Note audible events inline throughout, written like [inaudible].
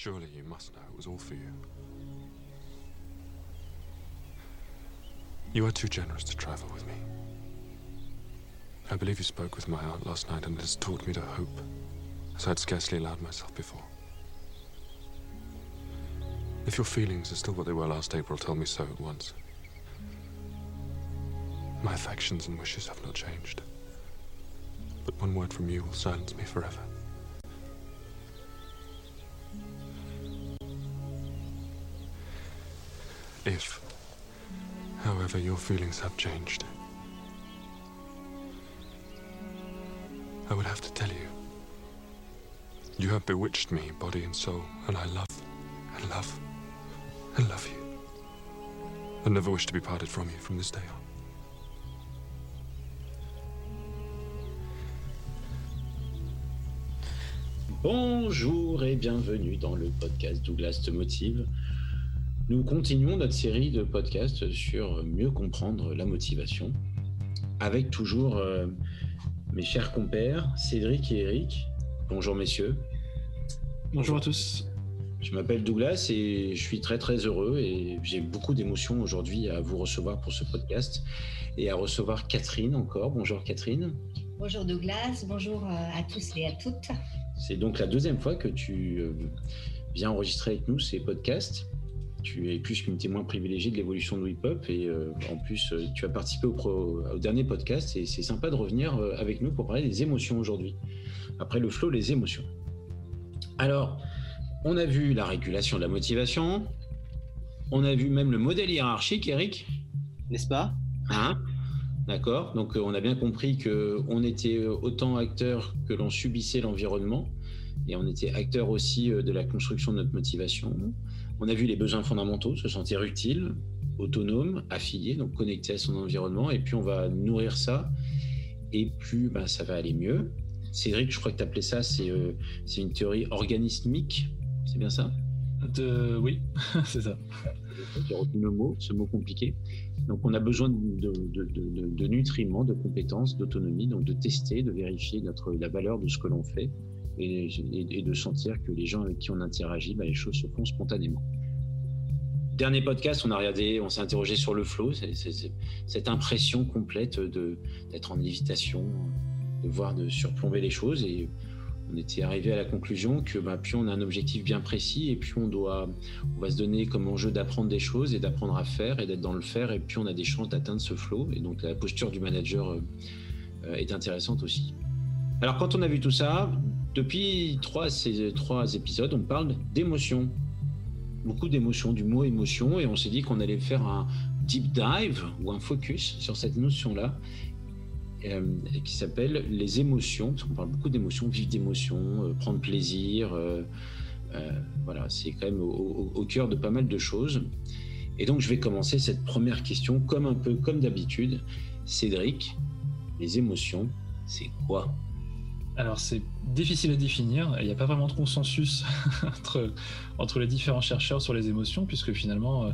Surely you must know it was all for you. You are too generous to travel with me. I believe you spoke with my aunt last night, and it has taught me to hope, as I had scarcely allowed myself before. If your feelings are still what they were last April, tell me so at once. My affections and wishes have not changed. But one word from you will silence me forever. If, however, your feelings have changed, I would have to tell you. You have bewitched me, body and soul, and I love, and love, and love you. And never wish to be parted from you from this day on. Bonjour et bienvenue dans le podcast Douglas te motive. Nous continuons notre série de podcasts sur mieux comprendre la motivation avec toujours euh, mes chers compères Cédric et Eric. Bonjour messieurs. Bonjour à tous. Je m'appelle Douglas et je suis très très heureux et j'ai beaucoup d'émotions aujourd'hui à vous recevoir pour ce podcast et à recevoir Catherine encore. Bonjour Catherine. Bonjour Douglas, bonjour euh, à tous et à toutes. C'est donc la deuxième fois que tu euh, viens enregistrer avec nous ces podcasts. Tu es plus qu'une témoin privilégiée de l'évolution de Hip Hop et euh, en plus tu as participé au, au, dernier podcast et c'est sympa de revenir avec nous pour parler des émotions aujourd'hui. Après le flow, les émotions. Alors, on a vu la régulation de la motivation, on a vu même le modèle hiérarchique, Eric. N'est-ce pas? Hein? D'accord. Donc on a bien compris que on était autant acteur que l'on subissait l'environnement et on était acteur aussi de la construction de notre motivation. On a vu les besoins fondamentaux, se sentir utile, autonome, affilié, donc connecté à son environnement et puis on va nourrir ça et plus ben, ça va aller mieux. Cédric, je crois que tu appelais ça, c'est euh, une théorie organismique, c'est bien ça? De... Oui, [laughs] c'est ça. J'ai retenu le mot, ce mot compliqué. Donc, on a besoin de, de, de, de nutriments, de compétences, d'autonomie, donc de tester, de vérifier notre, la valeur de ce que l'on fait et, et, et, de sentir que les gens avec qui on interagit, bah, les choses se font spontanément. Dernier podcast, on a regardé, on s'est interrogé sur le flow, cette impression complète d'être en lévitation, de voir, de surplomber les choses. Et on était arrivé à la conclusion que bah, plus on a un objectif bien précis et puis on doit, on va se donner comme enjeu d'apprendre des choses et d'apprendre à faire et d'être dans le faire. Et puis on a des chances d'atteindre ce flow. Et donc la posture du manager euh, est intéressante aussi. Alors quand on a vu tout ça, depuis trois, ces trois épisodes, on parle d'émotions, beaucoup d'émotions, du mot émotion et on s'est dit qu'on allait faire un deep dive ou un focus sur cette notion-là euh, qui s'appelle les émotions, parce qu'on parle beaucoup d'émotions, vivre d'émotions, euh, prendre plaisir. Euh, voilà, c'est quand même au, au, au, cœur de pas mal de choses. Et donc, je vais commencer cette première question, comme un peu comme d'habitude. Cédric, les émotions, c'est quoi? Alors c'est difficile à définir, il n'y a pas vraiment de consensus [laughs] entre, entre les différents chercheurs sur les émotions, puisque finalement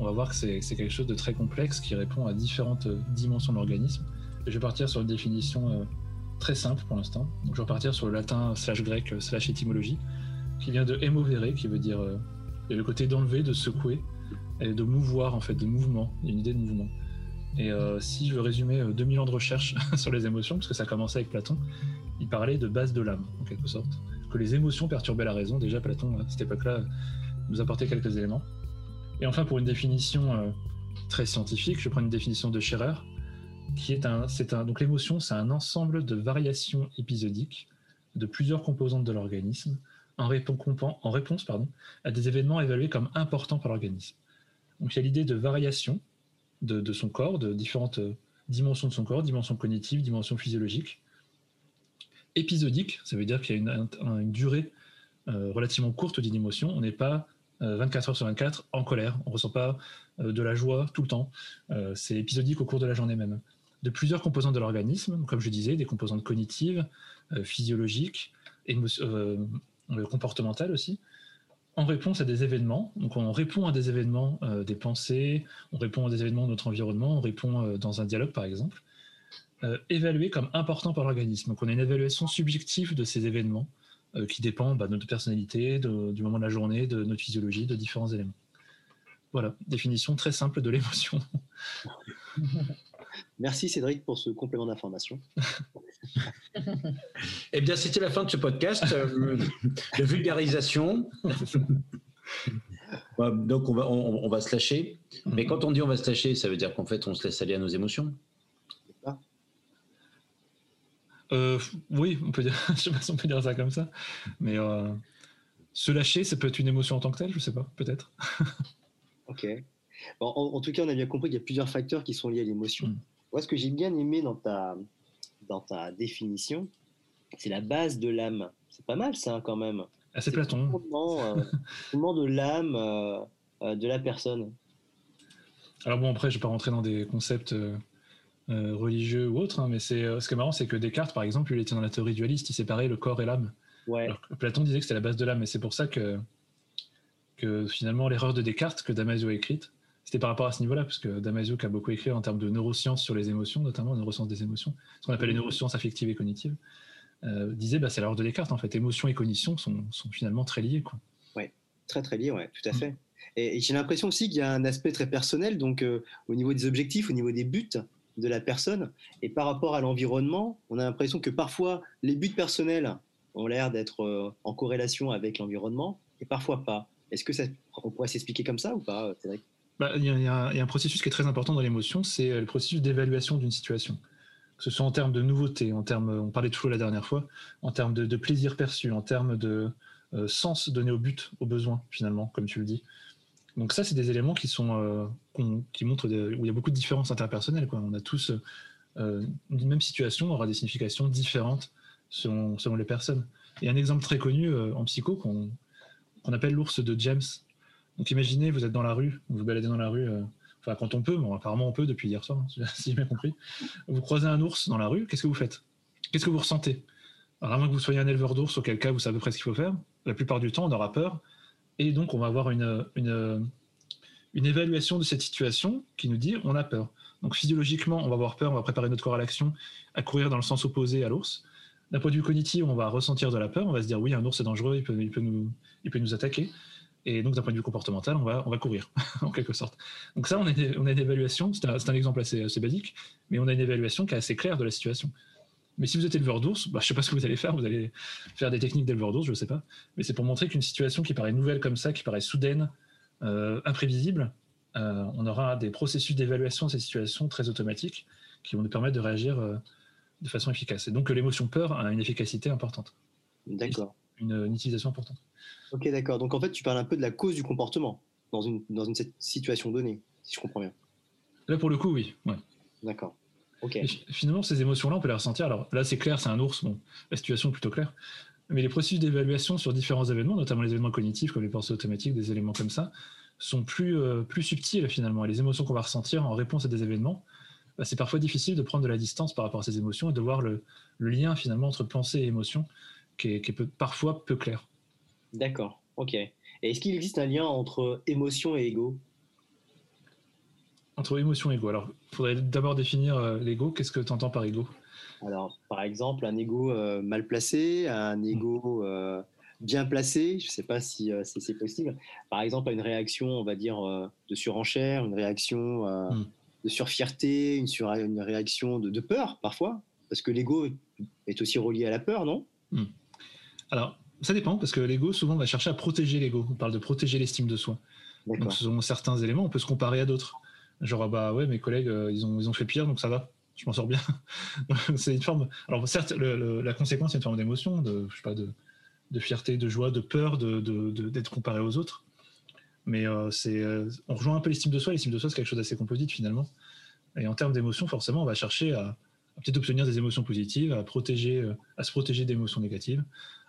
on va voir que c'est quelque chose de très complexe qui répond à différentes dimensions de l'organisme. Je vais partir sur une définition euh, très simple pour l'instant. Donc, je vais partir sur le latin slash grec slash étymologie, qui vient de emovere, qui veut dire euh, le côté d'enlever, de secouer, et de mouvoir, en fait, de mouvement, une idée de mouvement. Et euh, si je veux résumer 2000 ans de recherche [laughs] sur les émotions, parce que ça a commencé avec Platon, il parlait de base de l'âme, en quelque sorte. Que les émotions perturbaient la raison. Déjà, Platon, à cette époque-là, nous apportait quelques éléments. Et enfin, pour une définition euh, très scientifique, je prends une définition de Scherer, qui est un, c'est un, donc l'émotion, c'est un ensemble de variations épisodiques de plusieurs composantes de l'organisme en, répond, en réponse pardon, à des événements évalués comme importants par l'organisme. Donc il y a l'idée de variation de, son corps, de différentes dimensions de son corps, dimensions cognitives, dimensions physiologiques. Épisodique, ça veut dire qu'il y a une, durée euh, relativement courte d'une émotion. On n'est pas 24 heures sur 24 en colère. On ne ressent pas euh, de la joie tout le temps. Euh, c'est épisodique au cours de la journée même. De plusieurs composantes de l'organisme, comme je disais, des composantes cognitives, euh, physiologiques, euh, comportementales aussi, en réponse à des événements. Donc on répond à des événements euh, des pensées, on répond à des événements de notre environnement, on répond euh, dans un dialogue par exemple, évalués comme importants par l'organisme. Donc on a une évaluation subjective de ces événements qui dépend bah, de notre personnalité, du moment de la journée, de notre physiologie, de différents éléments. Voilà, définition très simple de l'émotion. [laughs] Merci Cédric pour ce complément d'information. [laughs] [laughs] eh bien, c'était la fin de ce podcast euh, de vulgarisation. [laughs] Donc, on va, on, va se lâcher. Mais quand on dit on va se lâcher, ça veut dire qu'en fait, on se laisse aller à nos émotions. Euh, oui, on peut dire, [laughs] je sais pas si on peut dire ça comme ça, mais euh, se lâcher, ça peut être une émotion en tant que telle, je sais pas, peut-être. ok. en, tout cas, on a bien compris qu'il y a plusieurs facteurs qui sont liés à l'émotion. Mm. Moi, ce que j'ai bien aimé dans ta, dans ta définition, c'est la base de l'âme. C'est pas mal, ça, quand même. Ah, c'est Platon. Le fondement, euh, de l'âme euh, euh, de la personne. Alors bon, après, je vais pas rentrer dans des concepts religieux ou autres, hein, mais c'est ce qui est marrant, c'est que Descartes, par exemple, il était dans la théorie dualiste, il séparait le corps et l'âme. Ouais. Platon disait que c'était la base de l'âme, et c'est pour ça que, que finalement l'erreur de Descartes que Damasio a écrite, c'était par rapport à ce niveau-là, parce que Damasio qui a beaucoup écrit en termes de neurosciences sur les émotions, notamment neurosciences des émotions, ce qu'on appelle les neurosciences affectives et cognitives, euh, disait bah, c'est l'heure de Descartes en fait. Émotion et cognition sont, sont finalement très liés. Quoi. Ouais, très très liés, ouais, tout à mm. fait. Et, j'ai l'impression aussi qu'il y a un aspect très personnel, donc euh, au niveau des objectifs, au niveau des buts de la personne, et par rapport à l'environnement, on a l'impression que parfois les buts personnels ont l'air d'être euh, en corrélation avec l'environnement, et parfois pas. Est-ce que ça, on pourrait s'expliquer comme ça ou pas, Cédric? Bah, il y, a un processus qui est très important dans l'émotion, c'est euh, le processus d'évaluation d'une situation. Que ce soit en termes de nouveauté, en termes, on parlait de flow la dernière fois, en termes de, plaisir perçu, en termes de euh, sens donné au but, au besoin, finalement, comme tu le dis. Donc ça, c'est des éléments qui sont euh, qui montrent où il y a beaucoup de différences interpersonnelles. On a tous une même situation aura des significations différentes selon, selon les personnes. Et un exemple très connu en psycho qu'on appelle l'ours de James, donc imaginez, vous êtes dans la rue, vous baladez dans la rue, euh, enfin quand on peut, bon apparemment on peut depuis hier soir, hein, [laughs] si j'ai bien compris. Vous croisez un ours dans la rue, qu'est-ce que vous faites? Qu'est-ce que vous ressentez? Alors à moins que vous soyez un éleveur d'ours, auquel cas vous savez presque ce qu'il faut faire, la plupart du temps on aura peur, et donc on va avoir une, une, une évaluation de cette situation qui nous dit on a peur. Donc physiologiquement, on va avoir peur, on va préparer notre corps à l'action, à courir dans le sens opposé à l'ours. D'un point de vue cognitif, on va ressentir de la peur, on va se dire oui, un ours est dangereux, il peut, il peut, nous, il peut nous attaquer. Et donc, d'un point de vue comportemental, on va, on va courir, [laughs] en quelque sorte. Donc ça, on a, on a une évaluation, c'est un, un, exemple assez, basique, mais on a une évaluation qui est assez claire de la situation. Mais si vous êtes éleveur d'ours, bah, je ne sais pas ce que vous allez faire, vous allez faire des techniques d'éleveur d'ours, je ne sais pas. Mais c'est pour montrer qu'une situation qui paraît nouvelle comme ça, qui paraît soudaine, euh, imprévisible, euh, on aura des processus d'évaluation de ces situations très automatiques qui vont nous permettre de réagir euh, de façon efficace. Et donc l'émotion peur a une efficacité importante. D'accord. Une, une utilisation importante. Ok, d'accord. Donc en fait, tu parles un peu de la cause du comportement dans une, dans une situation donnée, si je comprends bien. Là, pour le coup, oui. Ouais. D'accord. Ok. finalement, ces émotions-là, on peut les ressentir. Alors là, c'est clair, c'est un ours. Bon, la situation est plutôt claire. Mais les processus d'évaluation sur différents événements, notamment les événements cognitifs comme les pensées automatiques, des éléments comme ça, sont plus, euh, plus subtils finalement. Et les émotions qu'on va ressentir en réponse à des événements, bah, c'est parfois difficile de prendre de la distance par rapport à ces émotions et de voir le, le lien finalement entre pensée et émotion qui est, qui est parfois peu clair. D'accord, ok. Et est-ce qu'il existe un lien entre émotion et ego? Entre émotion et ego. Alors, il faudrait d'abord définir euh, l'ego. Qu'est-ce que tu entends par ego? Alors, par exemple, un ego euh, mal placé, un ego euh, bien placé, je ne sais pas si c'est possible. Par exemple, une réaction, on va dire, de surenchère, une réaction hmm. de surfierté, une, sur, une réaction de, peur, parfois, parce que l'ego est aussi relié à la peur, non? Hmm. Alors, ça dépend, parce que l'ego, souvent, va chercher à protéger l'ego. On parle de protéger l'estime de soi. Donc, selon certains éléments, on peut se comparer à d'autres. Genre, ah bah ouais, mes collègues, euh, ils, ont, ils ont fait pire, donc ça va, je m'en sors bien. [laughs] c'est une forme. Alors, certes, la conséquence, c'est une forme d'émotion, de, je sais pas, de, de, fierté, de joie, de peur d'être de, de, comparé aux autres. Mais euh, c'est, euh, on rejoint un peu l'estime de soi. L'estime de soi, c'est quelque chose d'assez composite finalement. Et en termes d'émotion, forcément, on va chercher à, à peut-être obtenir des émotions positives, à, protéger, à se protéger d'émotions négatives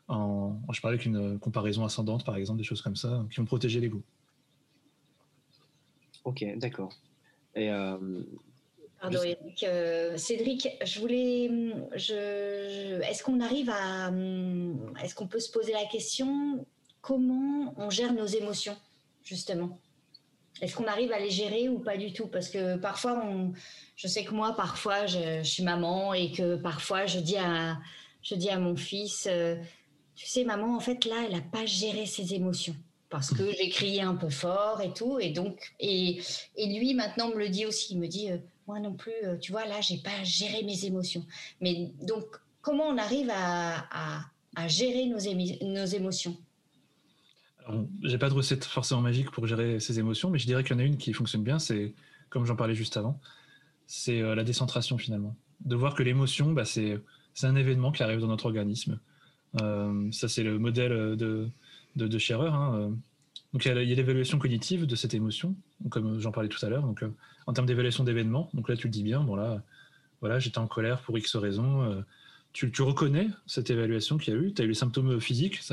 je parlais qu'une comparaison ascendante, par exemple, des choses comme ça, qui ont protégé l'ego. Ok, d'accord. Et euh, Pardon, Eric. Euh, Cédric, je voulais. Je, est-ce qu'on arrive à. Est-ce qu'on peut se poser la question comment on gère nos émotions, justement? Est-ce qu'on arrive à les gérer ou pas du tout? Parce que parfois, on, je sais que moi, parfois, je, suis maman et que parfois, je dis à, je dis à mon fils. Euh, tu sais, maman, en fait, là, elle n'a pas géré ses émotions parce que j'ai crié un peu fort et tout. Et donc, et, et lui, maintenant, me le dit aussi. Il me dit, euh, moi non plus, euh, tu vois, là, j'ai pas géré mes émotions. Mais donc, comment on arrive à, gérer nos, nos émotions? J'ai pas de recette forcément magique pour gérer ses émotions, mais je dirais qu'il y en a une qui fonctionne bien, c'est, comme j'en parlais juste avant, c'est euh, la décentration finalement. De voir que l'émotion, bah, c'est un événement qui arrive dans notre organisme. Ça, c'est le modèle de, de, de Scherer. Hein, euh. Donc il y a l'évaluation cognitive de cette émotion, comme j'en parlais tout à l'heure. Donc euh, en termes d'évaluation d'événements, donc là tu le dis bien, bon là, voilà, j'étais en colère pour X raisons. Euh, tu, reconnais cette évaluation qu'il y a eu, tu as eu les symptômes physiques, qui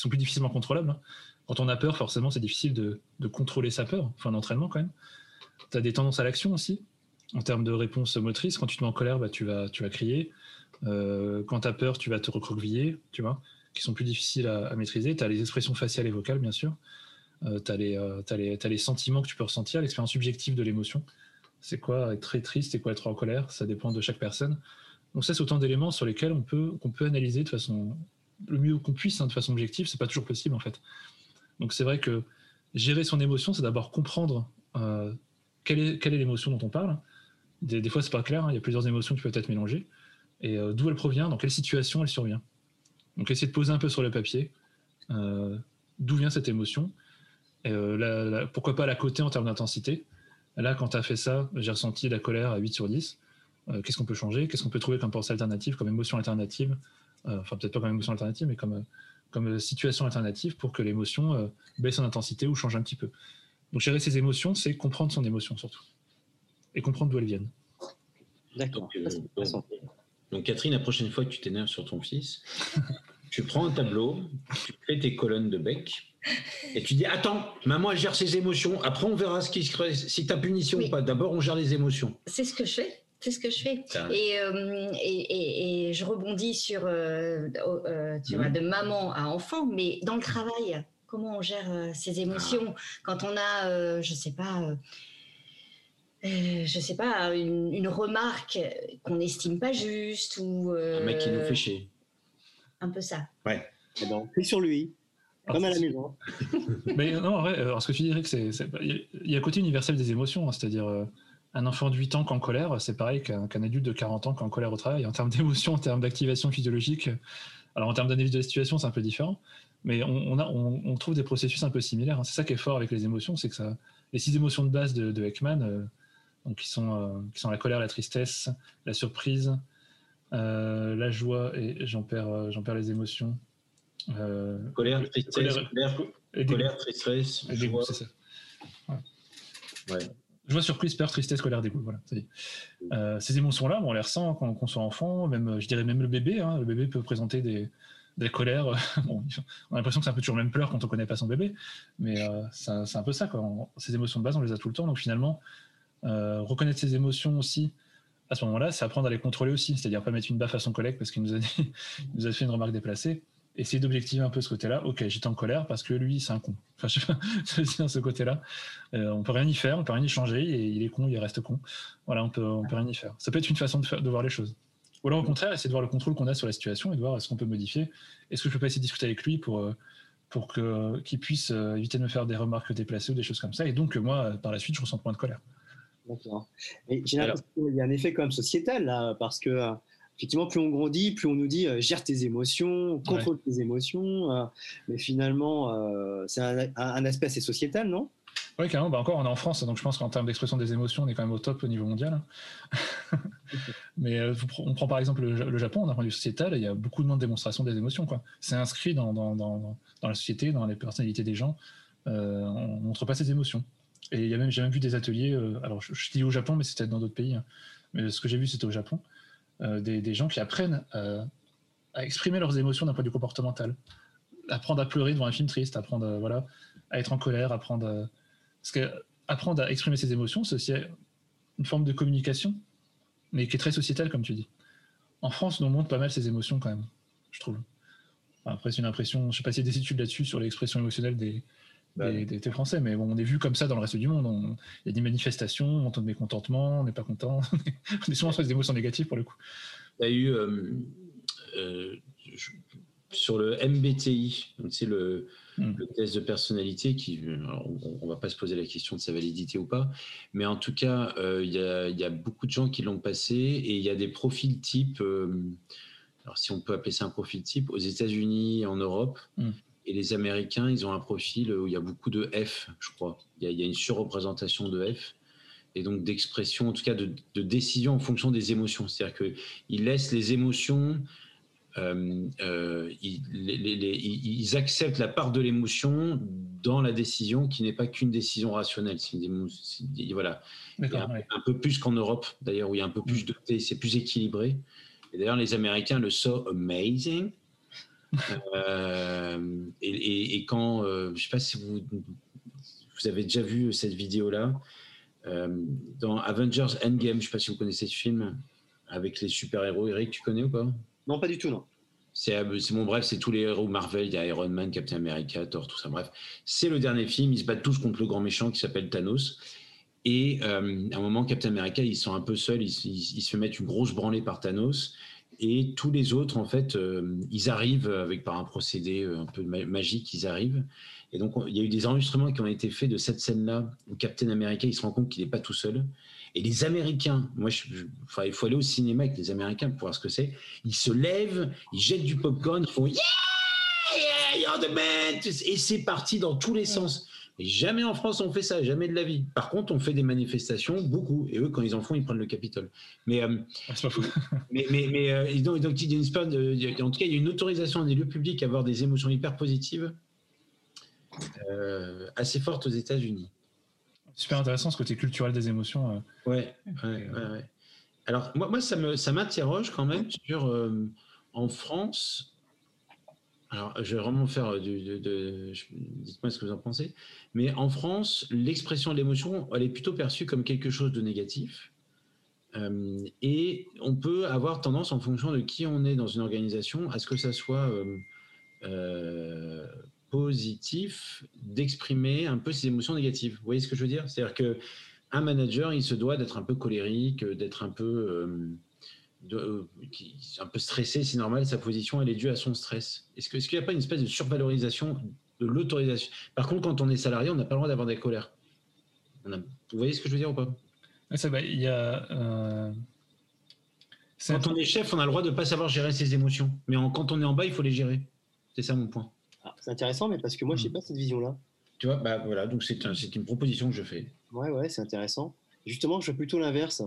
sont plus difficilement contrôlables. Hein. Quand on a peur, forcément, c'est difficile de, de, contrôler sa peur, enfin l'entraînement quand même. Tu as des tendances à l'action aussi, en termes de réponse motrice. Quand tu te mets en colère, bah, tu, vas, tu vas crier. Quand tu as peur, tu vas te recroqueviller, tu vois qui sont plus difficiles à, maîtriser. Tu as les expressions faciales et vocales, bien sûr. Euh, tu as, euh, as, les sentiments que tu peux ressentir, l'expérience subjective de l'émotion. C'est quoi être très triste et quoi être en colère? Ça dépend de chaque personne. Donc ça, c'est autant d'éléments sur lesquels on peut, qu'on peut analyser de façon le mieux qu'on puisse, hein, de façon objective. C'est pas toujours possible en fait. Donc c'est vrai que gérer son émotion, c'est d'abord comprendre euh, quelle est quelle est l'émotion dont on parle. Des, des fois, c'est pas clair. Hein. il y a plusieurs émotions qui peuvent être mélangées. Et d'où elle provient, dans quelle situation elle survient. Donc essayer de poser un peu sur le papier euh, d'où vient cette émotion. Et, euh, pourquoi pas la coter en termes d'intensité. Là, quand tu as fait ça, j'ai ressenti la colère à 8 sur 10. Euh, qu'est-ce qu'on peut changer? Qu'est-ce qu'on peut trouver comme pensée alternative, comme émotion alternative? Enfin, peut-être pas comme émotion alternative, mais comme, comme situation alternative pour que l'émotion baisse en intensité ou change un petit peu. Donc gérer ses émotions, c'est comprendre son émotion surtout. Et comprendre d'où elles viennent. D'accord. Donc, Catherine, la prochaine fois que tu t'énerves sur ton fils, [laughs] tu prends un tableau, tu fais tes colonnes de bec, et tu dis Attends, maman, elle gère ses émotions. Après, on verra ce qui se si tu as punition ou pas. D'abord, on gère les émotions. C'est ce que je fais. C'est ce que je fais. Euh, et, et, et, je rebondis sur euh, euh, tu vois, de maman à enfant, mais dans le travail, comment on gère ses émotions? Ah. quand on a, je sais pas euh, je sais pas, une, remarque qu'on n'estime pas juste ou. Un mec qui nous fait chier. Un peu ça. Ouais. Et ben, sur lui. Comme à la maison. [laughs] Mais non, en vrai, alors ce que tu dirais, que c'est. Il y a un côté universel des émotions, hein, c'est-à-dire euh, un enfant de 8 ans qui en colère, c'est pareil qu'un adulte de 40 ans qui en colère au travail. En termes d'émotion, en termes d'activation physiologique, alors en termes d'analyse de la situation, c'est un peu différent, mais on, a, on, trouve des processus un peu similaires. Hein. C'est ça qui est fort avec les émotions, c'est que ça, les six émotions de base de, de Ekman, euh, donc qui sont, euh, qui sont la colère, la tristesse, la surprise, euh, la joie et j'en perds, euh, j'en perds les émotions. colère, tristesse, colère, tristesse, joie. c'est ça. Ouais. Joie, surprise, peur, tristesse, colère, dégoût. Voilà, euh, ces émotions-là, on les ressent quand on soit enfant, même, je dirais même le bébé. Hein, le bébé peut présenter des, des colères. [laughs] on a l'impression que c'est un peu toujours même pleurs quand on connaît pas son bébé, mais c'est un peu ça. Quoi. ces émotions de base, on les a tout le temps. Donc finalement, euh, reconnaître ses émotions aussi, à ce moment-là, c'est apprendre à les contrôler aussi. C'est-à-dire pas mettre une baffe à son collègue parce qu'il nous, a [laughs] nous a fait une remarque déplacée. Essayer d'objectiver un peu ce côté-là. Ok, j'étais en colère parce que lui, c'est un con. Enfin, [laughs] je veux dire, ce côté-là. Euh, on peut rien y faire, on peut rien y changer. Et il est con, il reste con. Voilà, on peut, on peut rien y faire. Ça peut être une façon de, faire, de voir les choses. Ou alors, au contraire, essayer de voir le contrôle qu'on a sur la situation et de voir est-ce qu'on peut modifier. Est-ce que je peux pas essayer de discuter avec lui pour, euh, pour qu'il puisse éviter de me faire des remarques déplacées ou des choses comme ça? Et donc, moi, par la suite, je ressens moins de colère. D'accord. j'ai l'impression qu'il y a un effet quand même sociétal là, parce que euh, effectivement, plus on grandit, plus on nous dit euh, gère tes émotions, contrôle tes émotions. Euh, mais finalement, c'est un, aspect assez sociétal, non? Oui, carrément. Bah encore, on est en France, donc je pense qu'en termes d'expression des émotions, on est quand même au top au niveau mondial. Hein. [laughs] mais on prend par exemple le, Japon, d'un point de vue sociétal, il y a beaucoup de démonstration des émotions. C'est inscrit dans, dans, dans, dans, la société, dans les personnalités des gens. on ne montre pas ses émotions. Et j'ai même vu des ateliers, euh, alors je, dis au Japon, mais c'était dans d'autres pays, hein. mais ce que j'ai vu, c'était au Japon, euh, des, des, gens qui apprennent euh, à exprimer leurs émotions d'un point de vue comportemental. Apprendre à pleurer devant un film triste, apprendre voilà, à être en colère, apprendre à... Parce que apprendre à exprimer ses émotions, c'est aussi une forme de communication, mais qui est très sociétale, comme tu dis. En France, on montre pas mal ses émotions quand même, je trouve. après, c'est une impression, je sais pas s'il y a des études là-dessus sur l'expression émotionnelle des, des, Français. Mais bon, on est vu comme ça dans le reste du monde. Il y a des manifestations, on entend de mécontentement, on n'est pas content. [laughs] on est souvent sur des émotions négatives pour le coup. Il y a eu. Euh, euh, sur le MBTI, c'est le, hmm. le, test de personnalité qui, on, ne va pas se poser la question de sa validité ou pas, mais en tout cas, euh, il y, a beaucoup de gens qui l'ont passé et il y a des profils types, alors si on peut appeler ça un profil type, aux États-Unis, en Europe. Hmm. Et les Américains, ils ont un profil où il y a beaucoup de F, je crois. Il y a, une surreprésentation de F et donc d'expression, en tout cas de, de décision en fonction des émotions. C'est-à-dire qu'ils laissent les émotions euh, euh, ils, acceptent la part de l'émotion dans la décision qui n'est pas qu'une décision rationnelle. Voilà. un, peu plus qu'en Europe, d'ailleurs, où il y a un peu plus mm. de c'est plus équilibré. Et d'ailleurs, les Américains le so amazing. Euh, et, quand, je ne sais pas si vous, vous avez déjà vu cette vidéo-là, dans Avengers Endgame, je ne sais pas si vous connaissez ce film avec les super-héros. Eric, tu connais ou pas? Non, pas du tout, non. C'est bon, bref, c'est tous les héros Marvel, il y a Iron Man, Captain America, Thor, tout ça, bref. C'est le dernier film, ils se battent tous contre le grand méchant qui s'appelle Thanos. Et euh, à un moment, Captain America, ils sont un peu seuls, ils, se mettent une grosse branlée par Thanos. Et tous les autres, en fait, euh, ils arrivent avec par un procédé euh, un peu magique, ils arrivent. Et donc, il y a eu des enregistrements qui ont été faits de cette scène-là où Captain America, il se rend compte qu'il n'est pas tout seul. Et les Américains, moi, je, il faut aller au cinéma avec les Américains pour voir ce que c'est. Ils se lèvent, ils jettent du popcorn, ils font Yeah, yeah, you're the man Et c'est parti dans tous les sens. Et jamais en France on fait ça, jamais de la vie. Par contre, on fait des manifestations, beaucoup. Et eux, quand ils en font, ils prennent le Capitole. Mais, euh, ah, pas fou. [laughs] mais, mais, mais euh, donc, donc, il y a une, en tout cas, il y a une autorisation des lieux publics à avoir des émotions hyper positives euh, assez fortes aux États-Unis super intéressant ce côté culturel des émotions. Euh. Ouais, ouais, ouais, Alors, moi, moi ça, me, ça m'interroge quand même sur, euh, en France, alors je vais vraiment faire du. De, dites-moi ce que vous en pensez, mais en France, l'expression de l'émotion, elle est plutôt perçue comme quelque chose de négatif. Euh, et on peut avoir tendance, en fonction de qui on est dans une organisation, à ce que ça soit positif d'exprimer un peu ses émotions négatives. Vous voyez ce que je veux dire? C'est-à-dire que un manager, il se doit d'être un peu colérique, d'être un peu euh, de, un peu stressé, c'est normal. Sa position, elle est due à son stress. Est-ce qu'il n'y a pas une espèce de survalorisation de l'autorisation? Par contre, quand on est salarié, on n'a pas le droit d'avoir des colères. vous voyez ce que je veux dire ou pas? Ça, il y a. Euh, quand on est chef, on a le droit de ne pas savoir gérer ses émotions. Mais quand on est en bas, il faut les gérer. C'est ça mon point. Ah, c'est intéressant, mais parce que moi, je n'ai hmm. pas cette vision-là. Tu vois, bah voilà, donc c'est une proposition que je fais. Ouais, ouais, c'est intéressant. Justement, je fais plutôt l'inverse.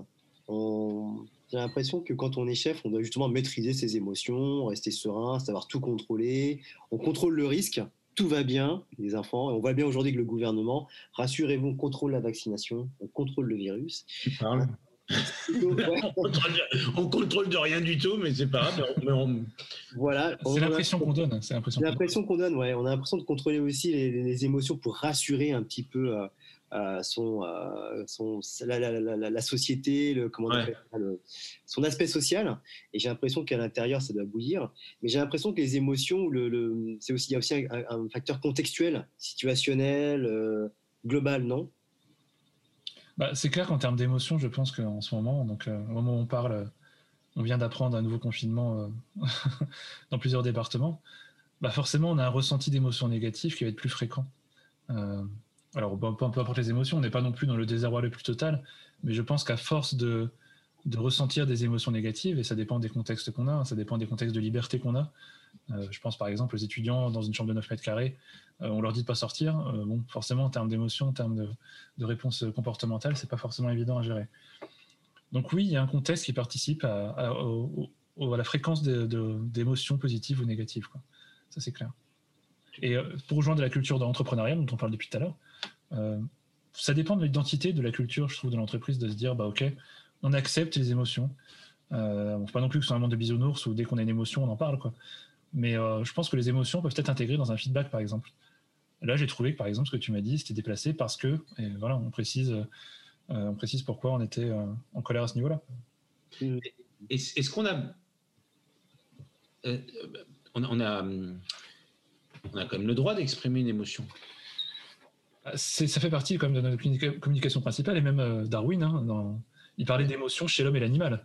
J'ai l'impression que quand on est chef, on doit justement maîtriser ses émotions, rester serein, savoir tout contrôler. On contrôle le risque, tout va bien, les enfants. on voit bien aujourd'hui que le gouvernement, rassurez-vous, on contrôle la vaccination, on contrôle le virus. Tu parles [laughs] on, contrôle de, rien du tout, mais c'est pas grave. Voilà. C'est l'impression qu'on donne. C'est l'impression qu'on donne. Ouais. On a l'impression de contrôler aussi les, émotions pour rassurer un petit peu euh, euh, son, euh, son la, société, le, comment son aspect social. Et j'ai l'impression qu'à l'intérieur, ça doit bouillir. Mais j'ai l'impression que les émotions, le, c'est aussi il y a aussi un, un facteur contextuel, situationnel, global, non? Bah, c'est clair qu'en termes d'émotion, je pense qu'en ce moment, donc, euh, au moment où on parle, euh, on vient d'apprendre un nouveau confinement euh, [laughs] dans plusieurs départements. Bah forcément, on a un ressenti d'émotions négatives qui va être plus fréquent. Alors, peu, importe les émotions, on n'est pas non plus dans le désarroi le plus total, mais je pense qu'à force de, ressentir des émotions négatives, et ça dépend des contextes qu'on a, hein, ça dépend des contextes de liberté qu'on a. je pense par exemple aux étudiants dans une chambre de 9 mètres carrés, euh, on leur dit de pas sortir. Euh, bon, forcément, en termes d'émotion, en termes de, de réponse comportementale, c'est pas forcément évident à gérer. Donc oui, il y a un contexte qui participe à, la fréquence d'émotions positives ou négatives. Ça, c'est clair. Et euh, pour rejoindre la culture de l'entrepreneuriat dont on parle depuis tout à l'heure, ça dépend de l'identité, de la culture, je trouve, de l'entreprise, de se dire, bah ok, on accepte les émotions. Euh, bon, pas non plus que ce soit un monde de bisounours où dès qu'on a une émotion, on en parle. Quoi. Mais je pense que les émotions peuvent être intégrées dans un feedback, par exemple. Là, j'ai trouvé que, par exemple, ce que tu m'as dit, c'était déplacé parce que, et voilà, on précise, euh, on précise pourquoi on était euh, en colère à ce niveau-là. Est-ce qu'on a, euh, on, a, on a quand même le droit d'exprimer une émotion? Ça fait partie quand de notre communication principale, et même Darwin, hein, il parlait d'émotions chez l'homme et l'animal.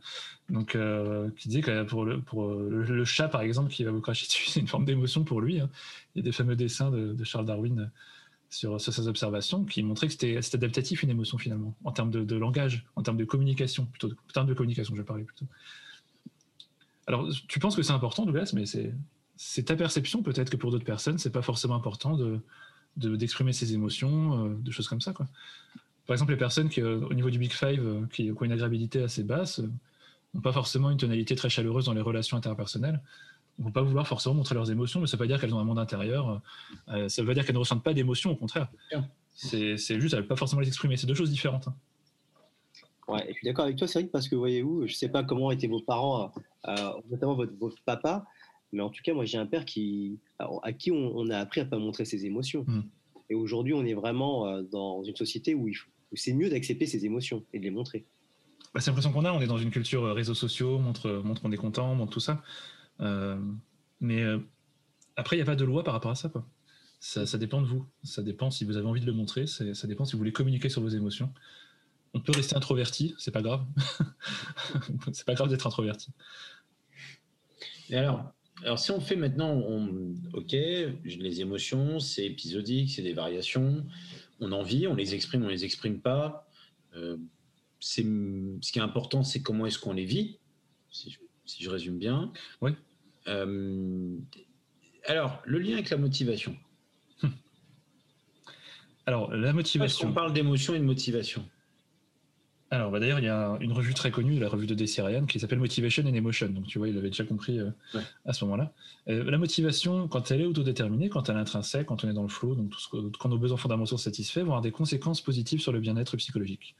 Donc, euh, disait que pour, le, pour le, chat, par exemple, qui va vous cracher dessus, [laughs] c'est une forme d'émotion pour lui. Hein. Il y a des fameux dessins de, Charles Darwin sur, sur, ses observations qui montraient que c'était adaptatif une émotion finalement, en termes de, langage, en termes de communication, plutôt, en termes de communication, je parlais plutôt. Alors, tu penses que c'est important, Douglas, mais c'est ta perception peut-être que pour d'autres personnes, c'est pas forcément important de d'exprimer ses émotions, euh, de choses comme ça. Quoi. Par exemple, les personnes qui, euh, au niveau du Big Five, euh, qui, ont une agréabilité assez basse, n'ont pas forcément une tonalité très chaleureuse dans les relations interpersonnelles. ne vont pas vouloir forcément montrer leurs émotions, mais ça ne veut pas dire qu'elles ont un monde intérieur. ça veut dire qu'elles ne ressentent pas d'émotions, au contraire. C'est juste, elles ne pas forcément les exprimer. C'est deux choses différentes. Hein. Ouais, je suis d'accord avec toi, Cédric, parce que voyez-vous, je ne sais pas comment étaient vos parents, notamment votre, votre, papa, mais en tout cas, moi, j'ai un père qui, à qui on, a appris à pas montrer ses émotions. Hmm. Et aujourd'hui, on est vraiment euh, dans une société où, c'est mieux d'accepter ses émotions et de les montrer. Bah, c'est l'impression qu'on a. On est dans une culture euh, réseaux sociaux, montre, montre qu'on est content, montre tout ça. Euh, mais après, il n'y a pas de loi par rapport à ça, quoi. Ça, ça, dépend de vous. Ça dépend si vous avez envie de le montrer. Ça dépend si vous voulez communiquer sur vos émotions. On peut rester introverti, c'est pas grave. [laughs] c'est pas grave d'être introverti. Et alors, alors, si on fait maintenant, on, ok, les émotions, c'est épisodique, c'est des variations, on en vit, on les exprime, on les exprime pas. Euh, ce qui est important, c'est comment est-ce qu'on les vit, si je, résume bien. Oui. Euh, alors, le lien avec la motivation. [laughs] Alors, la motivation. On parle d'émotion et de motivation. Alors, bah, d'ailleurs, il y a une revue très connue, la revue de Desi qui s'appelle Motivation and Emotion. Donc, tu vois, il avait déjà compris euh, à ce moment-là. Euh, la motivation, quand elle est autodéterminée, quand elle est intrinsèque, quand on est dans le flow, donc tout ce quand nos besoins fondamentaux sont satisfaits, vont avoir des conséquences positives sur le bien-être psychologique.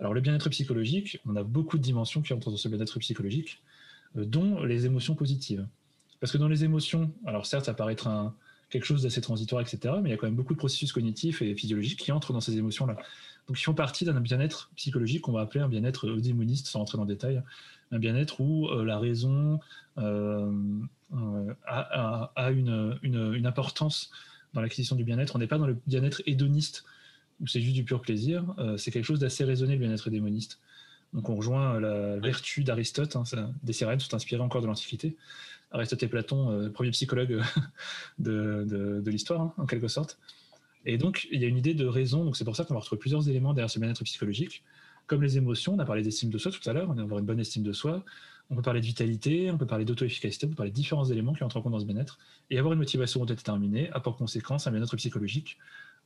Alors, le bien-être psychologique, on a beaucoup de dimensions qui entrent dans ce bien-être psychologique, euh, dont les émotions positives. Parce que dans les émotions, alors certes, ça paraît être un, quelque chose d'assez transitoire, etc., mais il y a quand même beaucoup de processus cognitifs et physiologiques qui entrent dans ces émotions-là. Donc ils font partie d'un bien-être psychologique qu'on va appeler un bien-être eudémoniste, sans rentrer dans le détail, un bien-être où euh, la raison euh, euh, a, une, une, importance dans l'acquisition du bien-être. On n'est pas dans le bien-être hédoniste, où c'est juste du pur plaisir, c'est quelque chose d'assez raisonné, le bien-être démoniste. Donc on rejoint la vertu d'Aristote, hein, des sirènes sont inspirées encore de l'Antiquité. Aristote et Platon, premier psychologue [laughs] de, de, l'histoire, hein, en quelque sorte. Et donc, il y a une idée de raison, donc c'est pour ça qu'on va retrouver plusieurs éléments derrière ce bien-être psychologique, comme les émotions, on a parlé d'estime de soi tout à l'heure, on va avoir une bonne estime de soi, on peut parler de vitalité, on peut parler d'auto-efficacité, on peut parler de différents éléments qui entrent en compte dans ce bien-être, et avoir une motivation déterminée a pour conséquence un bien-être psychologique,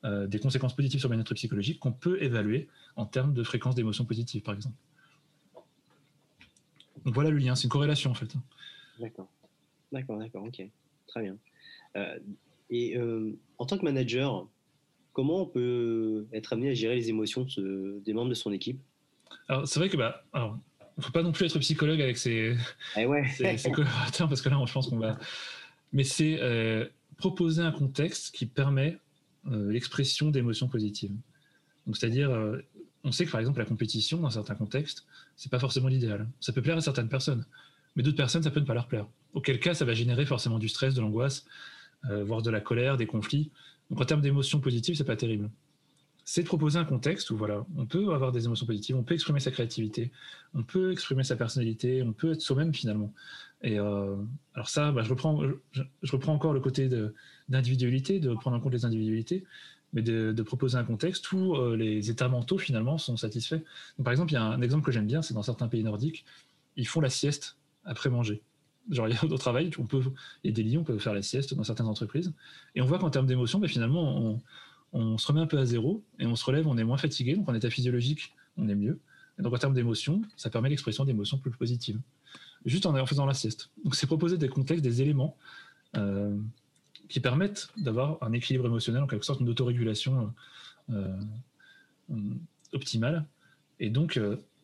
euh, des conséquences positives sur le bien-être psychologique qu'on peut évaluer en termes de fréquence d'émotions positives, par exemple. Donc voilà le lien, c'est une corrélation en fait. D'accord, d'accord, d'accord, ok, très bien. Euh, et euh, en tant que manager, comment on peut être amené à gérer les émotions des membres de son équipe? Alors, c'est vrai que, bah, alors, faut pas non plus être psychologue avec ses, eh ouais. [laughs] collaborateurs, parce que là, je pense qu'on va. Mais c'est euh, proposer un contexte qui permet euh, l'expression d'émotions positives. Donc, c'est-à-dire, euh, on sait que par exemple, la compétition, dans certains contextes, c'est pas forcément l'idéal. Ça peut plaire à certaines personnes, mais d'autres personnes, ça peut ne pas leur plaire. Auquel cas, ça va générer forcément du stress, de l'angoisse, voire de la colère, des conflits. Donc en termes d'émotions positives, c'est pas terrible. C'est de proposer un contexte où voilà, on peut avoir des émotions positives, on peut exprimer sa créativité, on peut exprimer sa personnalité, on peut être soi-même finalement. Et euh, alors ça, bah, je, reprends, je, reprends encore le côté d'individualité, de, prendre en compte les individualités, mais de, proposer un contexte où euh, les états mentaux finalement sont satisfaits. par exemple, il y a un exemple que j'aime bien, c'est dans certains pays nordiques, ils font la sieste après manger. Genre, au travail, on peut, il y des lits, on peut faire la sieste dans certaines entreprises. Et on voit qu'en termes d'émotion, ben, finalement, on, se remet un peu à zéro et on se relève, on est moins fatigué, donc en état physiologique, on est mieux. Et donc, en termes d'émotion, ça permet l'expression d'émotions plus positives, juste en, faisant la sieste. Donc, c'est proposer des contextes, des éléments euh, qui permettent d'avoir un équilibre émotionnel, en quelque sorte, une autorégulation euh, euh, optimale, et donc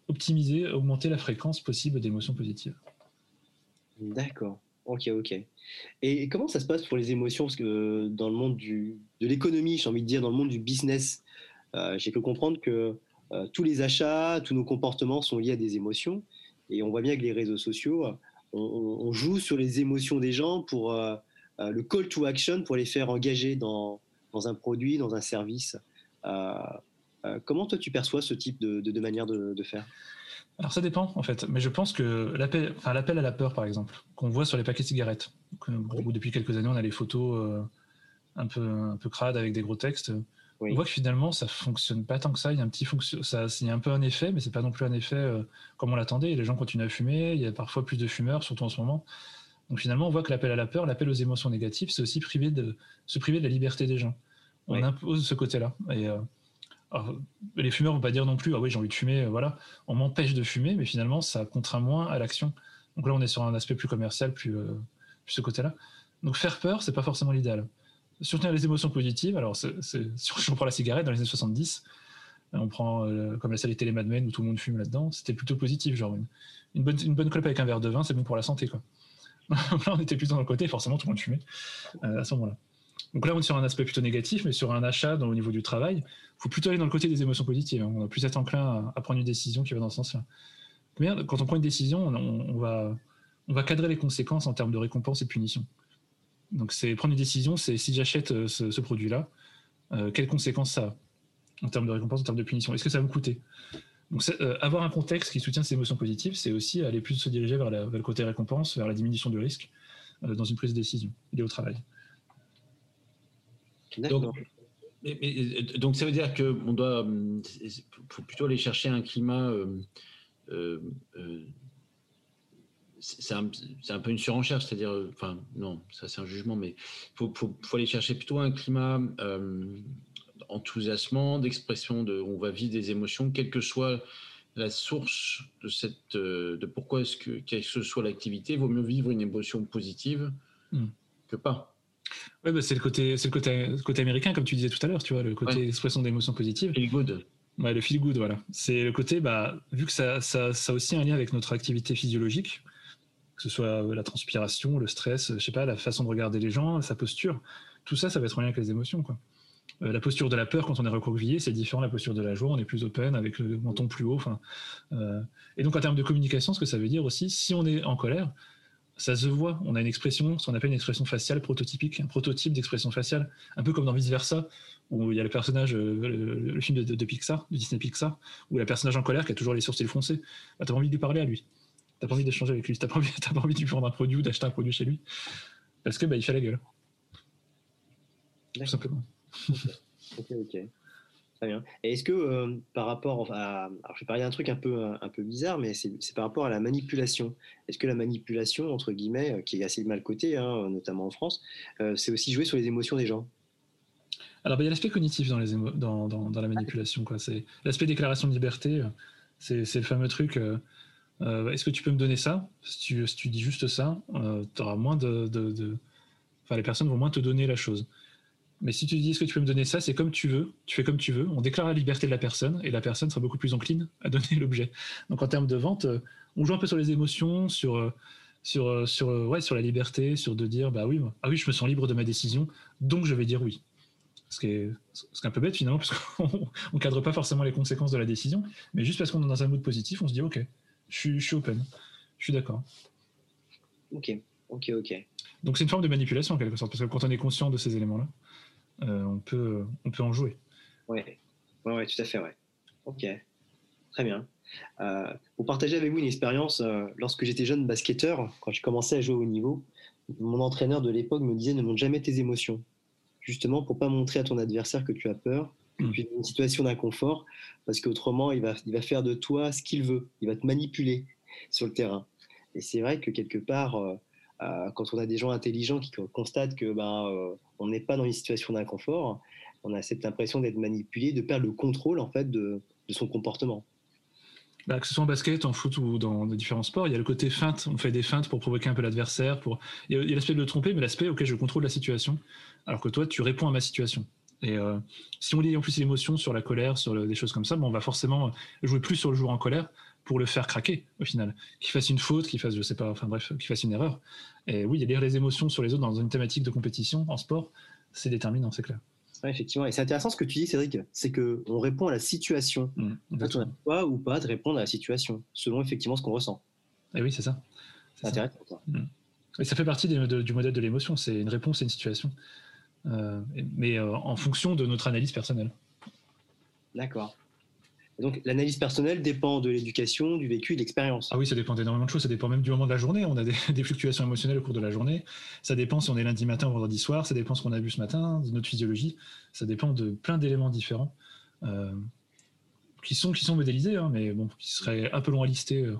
optimiser, augmenter la fréquence possible d'émotions positives. D'accord. Ok, ok. Et comment ça se passe pour les émotions? Parce que dans le monde du, de l'économie, j'ai envie de dire, dans le monde du business, euh, j'ai pu comprendre que euh, tous les achats, tous nos comportements sont liés à des émotions. Et on voit bien que les réseaux sociaux, on, joue sur les émotions des gens pour euh, le call to action, pour les faire engager dans, dans, un produit, dans un service. comment toi tu perçois ce type de, manière de, faire? Alors ça dépend en fait, mais je pense que l'appel, enfin, l'appel à la peur par exemple, qu'on voit sur les paquets de cigarettes, où depuis quelques années on a les photos un peu un peu crades avec des gros textes, on voit que finalement ça fonctionne pas tant que ça. Il y a un petit fonction, ça, il y a un peu un effet, mais c'est pas non plus un effet euh, comme on l'attendait. Les gens continuent à fumer. Il y a parfois plus de fumeurs, surtout en ce moment. Donc finalement, on voit que l'appel à la peur, l'appel aux émotions négatives, c'est aussi priver de, se priver de la liberté des gens. On impose ce côté-là. Et euh, les fumeurs vont pas dire non plus ah oui j'ai envie de fumer. Euh, voilà, on m'empêche de fumer, mais finalement ça contraint moins à l'action. Donc là, on est sur un aspect plus commercial, plus, plus ce côté-là. Donc faire peur, c'est pas forcément l'idéal soutenir les émotions positives. Alors, [laughs] si on prend la cigarette dans les années 70, on prend euh, comme la série télé Mad Men où tout le monde fume là-dedans, c'était plutôt positif. Genre, une, bonne, une bonne clope avec un verre de vin, c'est bon pour la santé. Quoi. [laughs] là, on était plutôt dans le côté, forcément, tout le monde fumait euh, à ce moment-là. Donc là, on est sur un aspect plutôt négatif, mais sur un achat dans, au niveau du travail, il faut plutôt aller dans le côté des émotions positives. On va plus être enclin à, prendre une décision qui va dans ce sens-là. Quand on prend une décision, on, va, on va cadrer les conséquences en termes de récompense et de punition. Donc, c'est prendre une décision, c'est si j'achète euh, ce, produit-là, euh, quelles conséquences ça a en termes de récompense, en termes de punition? Est-ce que ça va me coûter? Donc, euh, avoir un contexte qui soutient ces émotions positives, c'est aussi aller plus se diriger vers, le côté récompense, vers la diminution du risque dans une prise de décision liée au travail. Donc, donc, ça veut dire qu'on doit faut plutôt aller chercher un climat c'est un, peu une surenchère, c'est-à-dire, euh, enfin, non, ça c'est un jugement, mais il faut, aller chercher plutôt un climat euh, enthousiasmant, d'expression, de, on va vivre des émotions, quelle que soit la source de cette, euh, de pourquoi est-ce que, quelle que soit l'activité, vaut mieux vivre une émotion positive hmm. que pas. Ouais, bah c'est le côté, c'est le côté, côté américain, comme tu disais tout à l'heure, tu vois, le côté expression d'émotions positives. Feel good. Ouais, le feel good, voilà. C'est le côté, bah, vu que ça, ça, ça a aussi un lien avec notre activité physiologique, que ce soit la transpiration, le stress, je sais pas, la façon de regarder les gens, sa posture, tout ça, ça va être en lien avec les émotions, quoi. Euh, la posture de la peur quand on est recroquevillé, c'est différent la posture de la joie, on est plus open avec le menton plus haut. Enfin, euh, et donc en termes de communication, ce que ça veut dire aussi, si on est en colère, ça se voit. On a une expression, ce qu'on appelle une expression faciale prototypique, un prototype d'expression faciale, un peu comme dans Vice Versa, où il y a le personnage, euh, le, film de, Pixar, de Disney Pixar, où le personnage en colère qui a toujours les sourcils foncés, bah, tu as envie de lui parler à lui. T'as pas envie d'échanger avec lui, t'as pas envie, [laughs] pas envie de lui prendre un produit ou d'acheter un produit chez lui. Parce que bah, il fait la gueule. Tout simplement. ok, ok. Très bien. Et est-ce que euh, par rapport à. Alors je vais parler d'un truc un peu, un peu bizarre, mais c'est par rapport à la manipulation. Est-ce que la manipulation, entre guillemets, euh, qui est assez mal cotée, hein, notamment en France, euh, c'est aussi jouer sur les émotions des gens? Alors, bah, il y a l'aspect cognitif dans, la manipulation. L'aspect déclaration de liberté. C'est le fameux truc. Est-ce que tu peux me donner ça? Si tu, dis juste ça, euh, auras moins de, Enfin, les personnes vont moins te donner la chose. Mais si tu dis est-ce que tu peux me donner ça, c'est comme tu veux, tu fais comme tu veux, on déclare la liberté de la personne et la personne sera beaucoup plus encline à donner [laughs] l'objet. Donc en termes de vente, euh, on joue un peu sur les émotions, sur, euh, sur, sur, ouais, sur la liberté, sur de dire bah oui, ah oui, je me sens libre de ma décision, donc je vais dire oui. Ce qui est, ce qui est un peu bête finalement, parce qu'on [laughs] ne cadre pas forcément les conséquences de la décision, mais juste parce qu'on est dans un mood positif, on se dit ok, je suis, open. Je suis d'accord. Ok, ok, ok. Donc c'est une forme de manipulation en quelque sorte, parce que quand on est conscient de ces éléments-là, euh, on, peut, on peut en jouer. Oui, ouais, ouais, tout à fait, ouais. Ok, très bien. Euh, pour partager avec vous une expérience, euh, lorsque j'étais jeune basketteur, quand je commençais à jouer au niveau, mon entraîneur de l'époque me disait ne montre jamais tes émotions, justement pour pas montrer à ton adversaire que tu as peur Hmm. une situation d'inconfort, parce qu'autrement, il va, il va faire de toi ce qu'il veut, il va te manipuler sur le terrain. Et c'est vrai que quelque part, euh, euh, quand on a des gens intelligents qui constatent que ben, euh, on n'est pas dans une situation d'inconfort, on a cette impression d'être manipulé, de perdre le contrôle en fait de, son comportement. Bah, que ce soit en basket, en foot ou dans différents sports, il y a le côté feinte. On fait des feintes pour provoquer un peu l'adversaire. Pour... Il y a l'aspect de le tromper, mais l'aspect, ok, je contrôle la situation. Alors que toi, tu réponds à ma situation. Et euh, si on lit en plus l'émotion sur la colère, sur des choses comme ça, on va forcément jouer plus sur le joueur en colère pour le faire craquer au final. Qu'il fasse une faute, qu'il fasse, je sais pas, enfin bref, qu'il fasse une erreur. Et oui, lire les émotions sur les autres dans une thématique de compétition en sport, c'est déterminant, c'est clair. effectivement, et c'est intéressant ce que tu dis, Cédric, c'est que on répond à la situation. Mmh, on a pas ou pas de répondre à la situation, selon effectivement ce qu'on ressent. Et oui, c'est ça. C'est intéressant. Ça. Mmh. Et ça fait partie du modèle de l'émotion, c'est une réponse à une situation. Euh, mais euh, en fonction de notre analyse personnelle. D'accord. Donc l'analyse personnelle dépend de l'éducation, du vécu, de l'expérience. Ah oui, ça dépend d'énormément de choses. Ça dépend même du moment de la journée. On a [laughs] des, fluctuations émotionnelles au cours de la journée. Ça dépend si on est lundi matin ou vendredi soir. Ça dépend ce qu'on a vu ce matin, de notre physiologie. Ça dépend de plein d'éléments différents euh, qui sont qui sont modélisés, hein, mais bon, qui seraient un peu long à lister euh,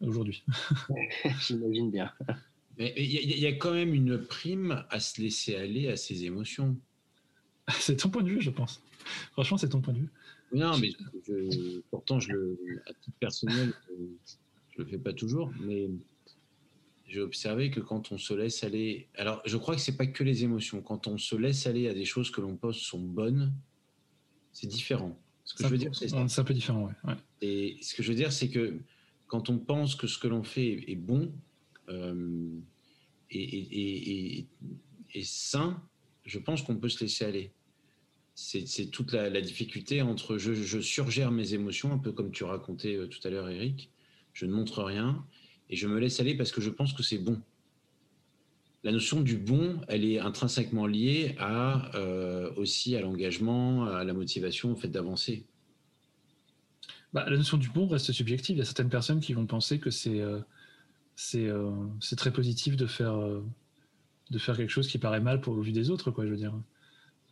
aujourd'hui. [laughs] J'imagine bien. Mais il y, a quand même une prime à se laisser aller à ses émotions. [laughs] c'est ton point de vue, je pense. Franchement, c'est ton point de vue. Non, mais pourtant, je le, à titre personnel, je, ne le fais pas toujours, mais j'ai observé que quand on se laisse aller, alors je crois que c'est pas que les émotions. Quand on se laisse aller à des choses que l'on pense sont bonnes, c'est différent. Ce que je veux dire, c'est un peu différent, ouais. Et ce que je veux dire, c'est que quand on pense que ce que l'on fait est bon euh, et, et, sain, je pense qu'on peut se laisser aller c'est toute la, difficulté entre je, surgère mes émotions, un peu comme tu racontais euh, tout à l'heure, Eric. Je ne montre rien et je me laisse aller parce que je pense que c'est bon. La notion du bon, elle est intrinsèquement liée à, euh, aussi à l'engagement, à la motivation, au fait d'avancer. Bah, la notion du bon reste subjective. Il y a certaines personnes qui vont penser que c'est euh, très positif de faire, de faire quelque chose qui paraît mal pour, au vu des autres, quoi, je veux dire.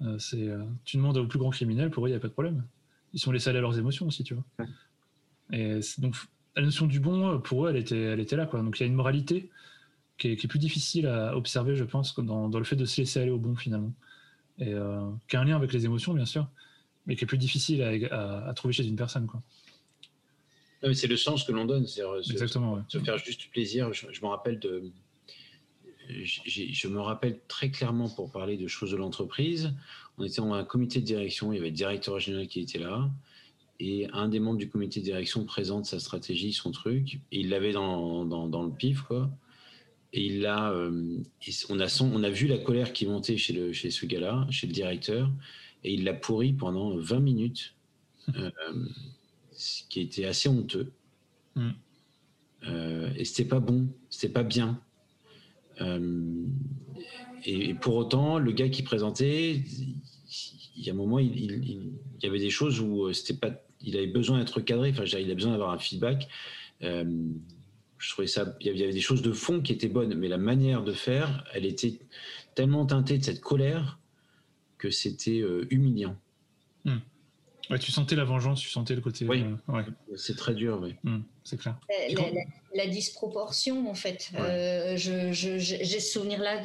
Euh, c'est, euh, tu demandes aux plus grands criminels, pour eux, il n'y a pas de problème. Ils sont laissés aller à leurs émotions aussi, tu vois. Et donc, la notion du bon, pour eux, elle était, elle était là, quoi. Donc, il y a une moralité qui est, plus difficile à observer, je pense, dans, dans, le fait de se laisser aller au bon, finalement. Et euh, qui a un lien avec les émotions, bien sûr, mais qui est plus difficile à, trouver chez une personne, quoi. c'est le sens que l'on donne, c'est Exactement, se, faire juste plaisir. Je, je me rappelle de, je me rappelle très clairement pour parler de choses de l'entreprise, on était dans un comité de direction, il y avait le directeur général qui était là, et un des membres du comité de direction présente sa stratégie, son truc, et il l'avait dans, dans, le pif, quoi. Et il a, euh, on, a son, on a vu la colère qui montait chez, le, chez ce gars-là, chez le directeur, et il l'a pourri pendant 20 minutes, euh, ce qui était assez honteux. Mm. Euh, et c'était pas bon, c'était pas bien. Euh, et, pour autant, le gars qui présentait, il y a un moment, il, y avait des choses où euh, c'était pas, il avait besoin d'être cadré. Enfin, il a besoin d'avoir un feedback. Euh, je trouvais ça, il y avait des choses de fond qui étaient bonnes, mais la manière de faire, elle était tellement teintée de cette colère que c'était humiliant. Hmm tu sentais la vengeance, tu sentais le côté. Oui, euh, c'est très dur, oui. Hmm, c'est clair. Euh, la, disproportion, en fait. Euh, j'ai ce souvenir-là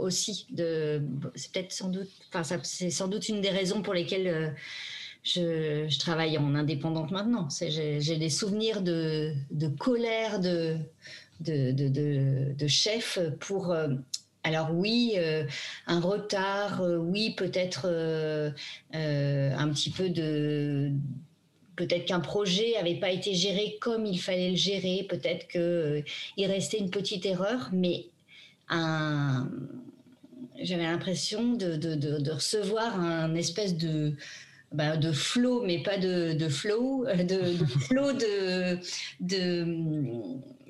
aussi. De, c'est peut-être sans doute, enfin, c'est sans doute une des raisons pour lesquelles je, travaille en indépendante maintenant. J'ai des souvenirs de, colère de, de, de, de chef pour alors oui, euh, un retard, euh, oui, peut-être euh, un petit peu de... Peut-être qu'un projet n'avait pas été géré comme il fallait le gérer, peut-être qu'il restait une petite erreur, mais j'avais l'impression de, recevoir un espèce de, bah, de flow, mais pas de, de flow, de, [laughs] flow de, de,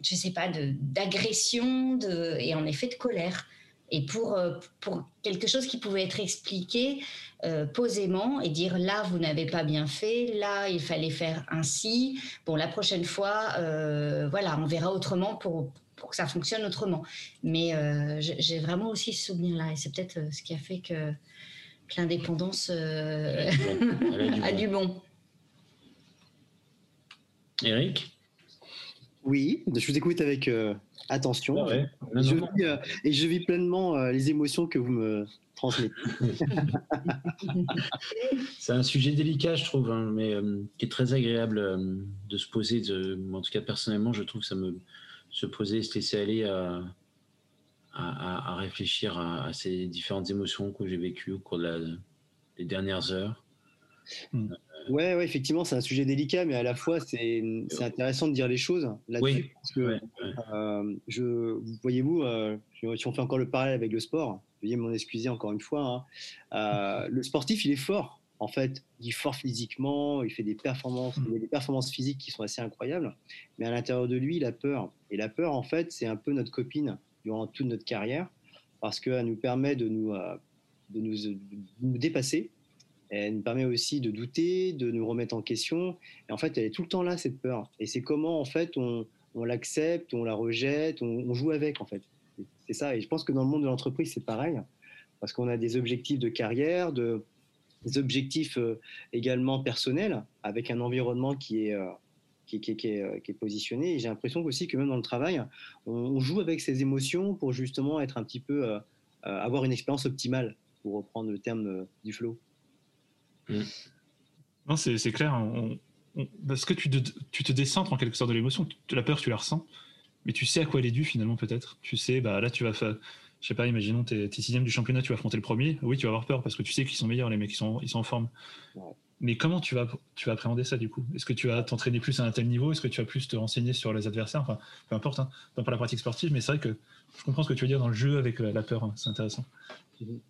je sais pas, d'agression et en effet de colère et pour, euh, pour quelque chose qui pouvait être expliqué euh, posément et dire là, vous n'avez pas bien fait, là, il fallait faire ainsi. Bon, la prochaine fois, euh, voilà, on verra autrement pour, pour que ça fonctionne autrement. Mais j'ai vraiment aussi ce souvenir-là et c'est peut-être ce qui a fait que, l'indépendance [laughs] a du bon. Eric? Oui, je vous écoute avec attention. Ah euh, et je vis pleinement euh, les émotions que vous me transmettez. [laughs] c'est un sujet délicat, je trouve, hein, mais euh, qui est très agréable de se poser. De, en tout cas, personnellement, je trouve que ça me se poser, se laisser aller à, à, réfléchir à, ces différentes émotions que j'ai vécues au cours des dernières heures. Hmm. Ouais, ouais, effectivement, c'est un sujet délicat, mais à la fois, c'est intéressant de dire les choses là-dessus. Oui. Parce que, euh, je, voyez-vous, euh, si on fait encore le parallèle avec le sport, veuillez m'en excuser encore une fois, hein, euh, le sportif, il est fort, en fait. Il est fort physiquement, il fait des performances, mm. des performances physiques qui sont assez incroyables, mais à l'intérieur de lui, il a peur. Et la peur, en fait, c'est un peu notre copine durant toute notre carrière, parce qu'elle nous permet de nous, de nous, de nous dépasser Elle nous permet aussi de douter, de nous remettre en question. Et en fait, elle est tout le temps là, cette peur. Et c'est comment, en fait, on, l'accepte, on la rejette, on, joue avec, en fait. C'est ça. Et je pense que dans le monde de l'entreprise, c'est pareil. Parce qu'on a des objectifs de carrière, de, des objectifs euh, également personnels, avec un environnement qui est, euh, qui, qui, est, positionné. Et j'ai l'impression aussi que même dans le travail, on, joue avec ses émotions pour justement être un petit peu, euh, avoir une expérience optimale, pour reprendre le terme du flow. Mm. Non, c'est clair. parce que tu te, tu te décentres en quelque sorte de l'émotion. La peur, tu la ressens, mais tu sais à quoi elle est due finalement peut-être. Tu sais, bah là, tu vas faire. Je sais pas, imaginons, tu es, sixième du championnat, tu vas affronter le premier. Oui, tu vas avoir peur parce que tu sais qu'ils sont meilleurs, les mecs, ils sont, ils sont en forme. Mais comment tu vas, tu vas appréhender ça du coup? Est-ce que tu vas t'entraîner plus à un tel niveau? Est-ce que tu vas plus te renseigner sur les adversaires? Enfin, peu importe, hein, pas pour la pratique sportive, mais c'est vrai que je comprends ce que tu veux dire dans le jeu avec la, peur, hein. c'est intéressant. Mhm.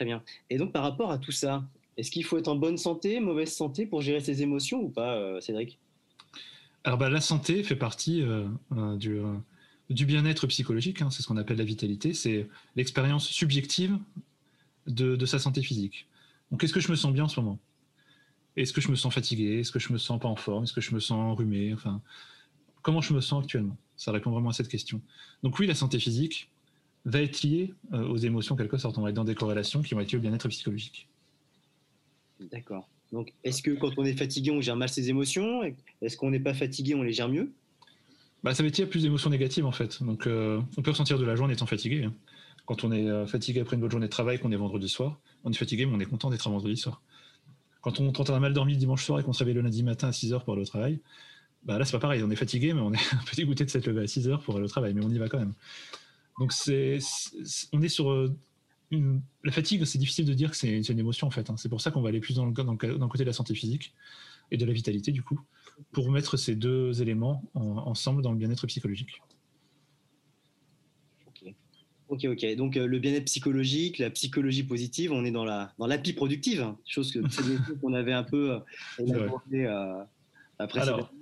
Très bien. Et donc, par rapport à tout ça, est-ce qu'il faut être en bonne santé, mauvaise santé pour gérer ses émotions ou pas, euh, Cédric? Alors, bah, la santé fait partie euh, euh, du, bien-être psychologique, hein, c'est ce qu'on appelle la vitalité, c'est l'expérience subjective de, sa santé physique. Donc, est-ce que je me sens bien en ce moment? Est-ce que je me sens fatigué? Est-ce que je me sens pas en forme? Est-ce que je me sens enrhumé? Enfin, comment je me sens actuellement? Ça répond vraiment à cette question. Donc oui, la santé physique va être liée aux émotions, quelque sorte. On va être dans des corrélations qui vont être liées au bien-être psychologique. D'accord. Donc, est-ce que quand on est fatigué, on gère mal ses émotions? Est-ce qu'on n'est pas fatigué, on les gère mieux? Bah, Ça va être plus d'émotions négatives, en fait. Donc, euh, on peut ressentir de la joie en étant fatigué. Hein. Quand on est euh, fatigué après une bonne journée de travail, qu'on est vendredi soir, on est fatigué, mais on est content d'être vendredi soir. Quand on, quand on a mal dormi le dimanche soir et qu'on se réveille le lundi matin à 6 h pour aller au travail, bah là, c'est pas pareil. On est fatigué, mais on est [laughs] un peu dégoûté de s'être levé à 6 h pour aller au travail, mais on y va quand même. Donc, c'est, on est sur euh, la fatigue, c'est difficile de dire que c'est une émotion en fait. Hein. C'est pour ça qu'on va aller plus dans le, dans, le, côté de la santé physique et de la vitalité du coup, pour mettre ces deux éléments ensemble dans le bien-être psychologique. Ok, ok. Donc euh, le bien-être psychologique, la psychologie positive, on est dans la dans l'appli productive, hein. chose que [laughs] qu'on avait un peu euh, euh, après. Alors,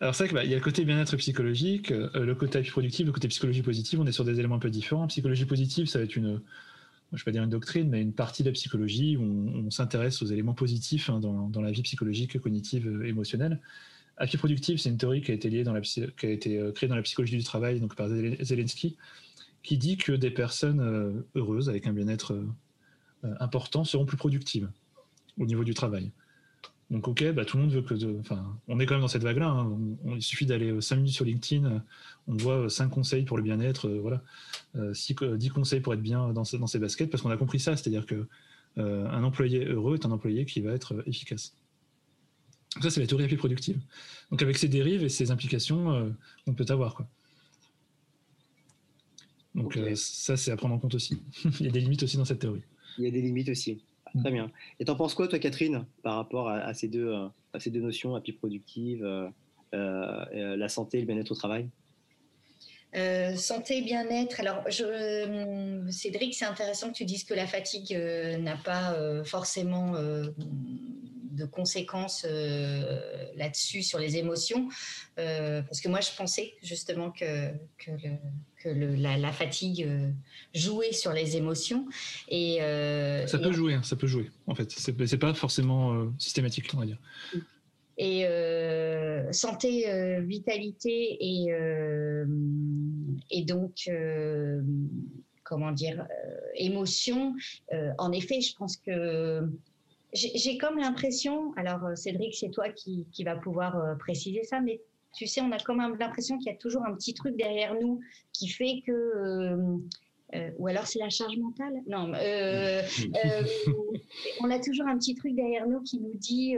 alors c'est vrai qu'il bah, y a le côté bien-être psychologique, le côté appli productive, le côté psychologie positive. On est sur des éléments un peu différents. Psychologie positive, ça va être une je ne vais pas dire une doctrine, mais une partie de la psychologie où on, s'intéresse aux éléments positifs hein, dans, la vie psychologique, cognitive, euh, émotionnelle. Appui productive, c'est une théorie qui a été, liée dans la, qui a été euh, créée dans la psychologie du travail donc par Zelensky, qui dit que des personnes euh, heureuses, avec un bien-être important, seront plus productives au niveau du travail. Donc ok, bah, tout le monde veut que... Enfin, on est quand même dans cette vague-là. Hein. il suffit d'aller 5 minutes sur LinkedIn, on voit 5 conseils pour le bien-être, voilà. 10 conseils pour être bien dans, dans ses baskets, parce qu'on a compris ça, c'est-à-dire que un employé heureux est un employé qui va être efficace. Donc ça, c'est la théorie la plus productive. Donc avec ses dérives et ses implications qu'on peut avoir. Quoi. Donc ça, c'est à prendre en compte aussi. [laughs] il y a des limites aussi dans cette théorie. Il y a des limites aussi. Très bien. Et t'en penses quoi, toi, Catherine, par rapport à, ces, deux, euh, à ces deux notions, appui productive, euh, euh, la santé et le bien-être au travail? Santé et bien-être. Alors, je, Cédric, c'est intéressant que tu dises que la fatigue n'a pas forcément de conséquences là-dessus sur les émotions, parce que moi, je pensais justement que, que le, que la, fatigue euh, jouait sur les émotions. Et, euh, ça peut jouer, hein, ça peut jouer, en fait. C'est pas forcément euh, systématique, on va dire. Et santé, vitalité et, et donc, comment dire, émotion. en effet, je pense que j'ai comme l'impression, alors Cédric, c'est toi qui, qui va pouvoir préciser ça, mais tu sais, on a quand même l'impression qu'il y a toujours un petit truc derrière nous qui fait que. Euh, euh, ou alors c'est la charge mentale Non, euh, [laughs] on a toujours un petit truc derrière nous qui nous dit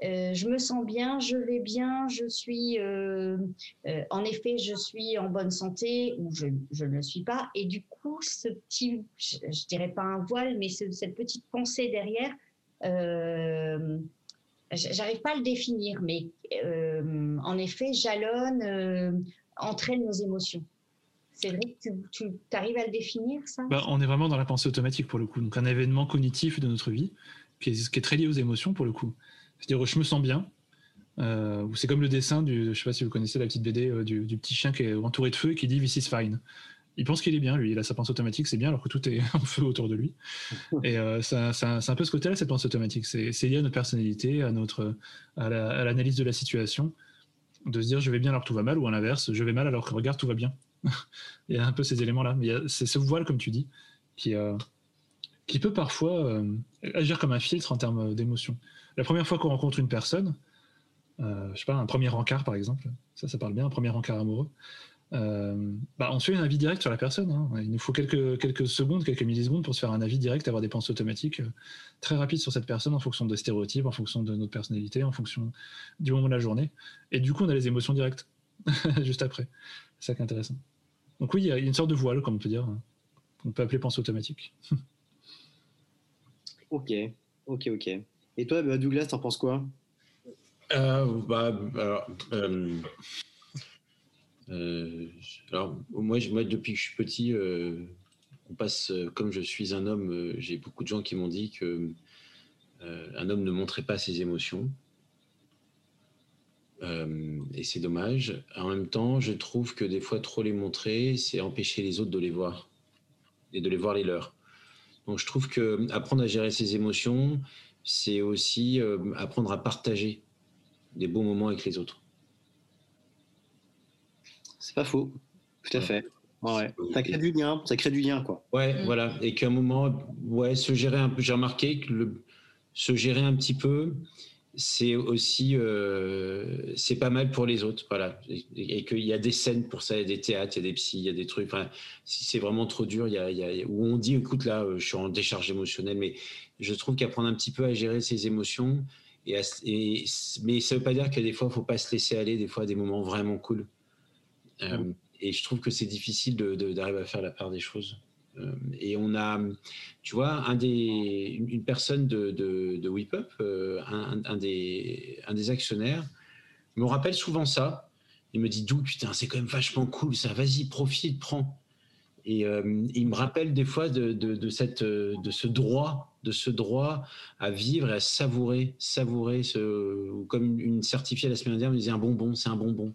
je me sens bien, je vais bien, je suis. en effet, je suis en bonne santé ou je, ne le suis pas. Et du coup, ce petit, je, ne dirais pas un voile, mais cette petite pensée derrière j'arrive pas à le définir, mais euh, en effet, jalonne, euh, entraîne nos émotions. C'est vrai que tu, arrives à le définir, ça? Bah, On est vraiment dans la pensée automatique pour le coup. Donc un événement cognitif de notre vie qui est, très lié aux émotions pour le coup. C'est-à-dire, je me sens bien. Euh, c'est comme le dessin du, je sais pas si vous connaissez la petite BD du, petit chien qui est entouré de feu et qui dit This is fine. Il pense qu'il est bien, lui, il a sa pensée automatique, c'est bien, alors que tout est [laughs] en feu autour de lui. Et c'est un peu ce côté-là, cette pensée automatique. C'est lié à notre personnalité, à, notre, à l'analyse de la situation, de se dire je vais bien alors que tout va mal, ou à l'inverse, je vais mal alors que regarde, tout va bien. [laughs] il y a un peu ces éléments-là. C'est ce voile, comme tu dis, qui, qui peut parfois agir comme un filtre en termes d'émotion. La première fois qu'on rencontre une personne, euh, je sais pas, un premier encart par exemple, ça, ça parle bien, un premier encart amoureux, euh, bah, on se fait un avis direct sur la personne. Hein. Il nous faut quelques, quelques secondes, quelques millisecondes pour se faire un avis direct, avoir des pensées automatiques euh, très rapides sur cette personne en fonction des stéréotypes, en fonction de notre personnalité, en fonction du moment de la journée. Et du coup, on a les émotions directes [laughs] juste après. C'est ça qui est intéressant. Donc oui, il y a une sorte de voile, comme on peut dire, hein, qu'on peut appeler pensée automatique. [laughs] ok, ok, ok. Et toi, bah, Douglas, t'en penses quoi? Euh, bah, euh, euh, alors, moi, depuis que je suis petit, on passe, comme je suis un homme, j'ai beaucoup de gens qui m'ont dit que un homme ne montrait pas ses émotions. et c'est dommage. En même temps, je trouve que des fois, trop les montrer, c'est empêcher les autres de les voir et de les voir les leurs. Donc, je trouve que apprendre à gérer ses émotions, c'est aussi apprendre à partager des beaux moments avec les autres. C'est pas faux, tout à fait. Ouais. Ça crée du lien, ça crée du lien, quoi. Ouais, mm. voilà. Et qu'à un moment, ouais, se gérer un peu. J'ai remarqué que le, se gérer un petit peu, c'est aussi, euh, c'est pas mal pour les autres, voilà. Et, qu'il y a des scènes pour ça, il y a des théâtres, il y a des psys, il y a des trucs. Enfin, si c'est vraiment trop dur, il y, a, il y a, où on dit, écoute, là, je suis en décharge émotionnelle, mais je trouve qu'apprendre un petit peu à gérer ses émotions, et, mais ça ne veut pas dire que des fois, il ne faut pas se laisser aller, des fois, à des moments vraiment cool. Euh, et je trouve que c'est difficile d'arriver à faire la part des choses. Euh, et on a, tu vois, un des, une personne de, de, Whip Up, euh, un, un, des, un des actionnaires, me rappelle souvent ça. Il me dit D'où, putain, c'est quand même vachement cool, ça, vas-y, profite, prends. Et il me rappelle des fois de, de, cette, de ce droit de ce droit à vivre et à savourer, savourer ce, comme une certifiée la semaine dernière me disait un bonbon, c'est un bonbon.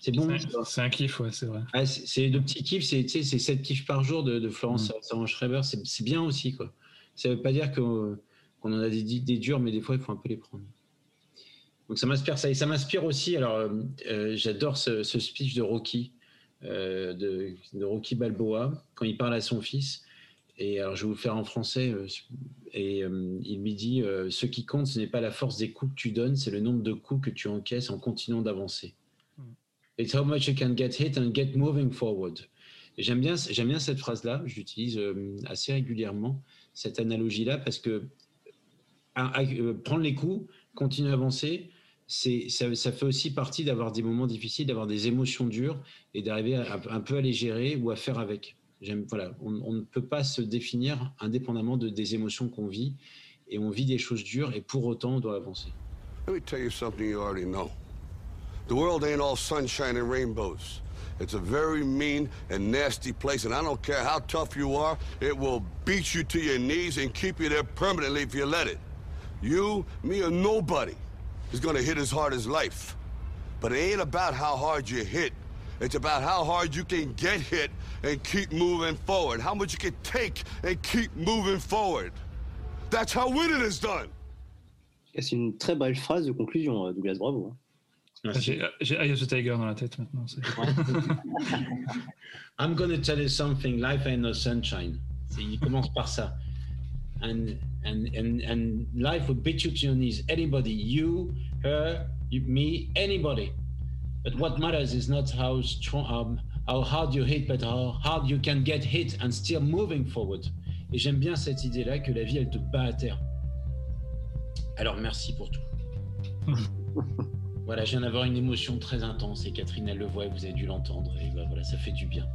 C'est bon. C'est un kiff, ouais, c'est vrai. Ah, c'est de petits kiffs, c'est 7 kiffs par jour de, Florence mmh. Schreiber, c'est bien aussi, quoi. Ça veut pas dire qu'on en a des, des durs, mais des fois, il faut un peu les prendre. Donc ça m'inspire ça. Et ça m'inspire aussi, alors euh, euh, j'adore ce, speech de Rocky, euh, de, de, Rocky Balboa, quand il parle à son fils. Et alors, je vais vous le faire en français. Euh, et euh, il me dit euh, Ce qui compte, ce n'est pas la force des coups que tu donnes, c'est le nombre de coups que tu encaisses en continuant d'avancer. It's how much you can get hit and get moving forward. J'aime bien, j'aime bien cette phrase-là. Je l'utilise assez régulièrement, cette analogie-là, parce que prendre les coups, continuer à avancer, ça, fait aussi partie d'avoir des moments difficiles, d'avoir des émotions dures et d'arriver un peu à les gérer ou à faire avec voilà, on, ne peut pas se définir indépendamment de, des émotions qu'on vit. Et on vit des choses dures et pour autant on doit avancer. Let me tell you something you already know. The world ain't all sunshine and rainbows. It's a very mean and nasty place, and I don't care how tough you are, it will beat you to your knees and keep you there permanently if you let it. You, me, or nobody is gonna hit as hard as life. But it ain't about how hard you hit. It's about how hard you can get hit and keep moving forward. How much you can take and keep moving forward. That's how winning is done. C'est une très belle phrase de conclusion, euh, Douglas. Bravo. Hein. J'ai Eye of the Tiger dans la tête maintenant. [laughs] I'm going to tell you something. Life ain't no sunshine. Il commence par ça. And, and, and, and life will beat you to your knees. Anybody, you, her, you, me, anybody. But what matters is not how strong, um, how hard you hit, but how hard you can get hit and still moving forward. Et j'aime bien cette idée-là que la vie, elle te bat à terre. Alors merci pour tout. [laughs] voilà, je viens d'avoir une émotion très intense et Catherine, elle le voit et vous avez dû l'entendre. Et ben voilà, ça fait du bien.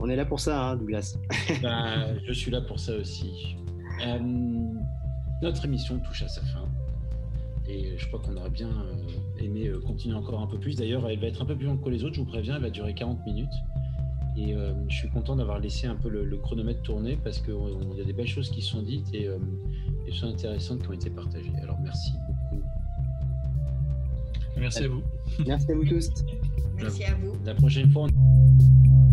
On est là pour ça, hein, Douglas. [laughs] ben, je suis là pour ça aussi. Euh, notre émission touche à sa fin. Et je crois qu'on aurait bien euh, aimé euh, continuer encore un peu plus. D'ailleurs, elle va être un peu plus longue que les autres, je vous préviens, elle va durer 40 minutes. Et euh, je suis content d'avoir laissé un peu le, chronomètre tourner parce qu'il y a des belles choses qui sont dites et des choses intéressantes qui ont été partagées. Alors merci. Merci à vous. Merci à vous tous. Merci à vous. La prochaine fois, on...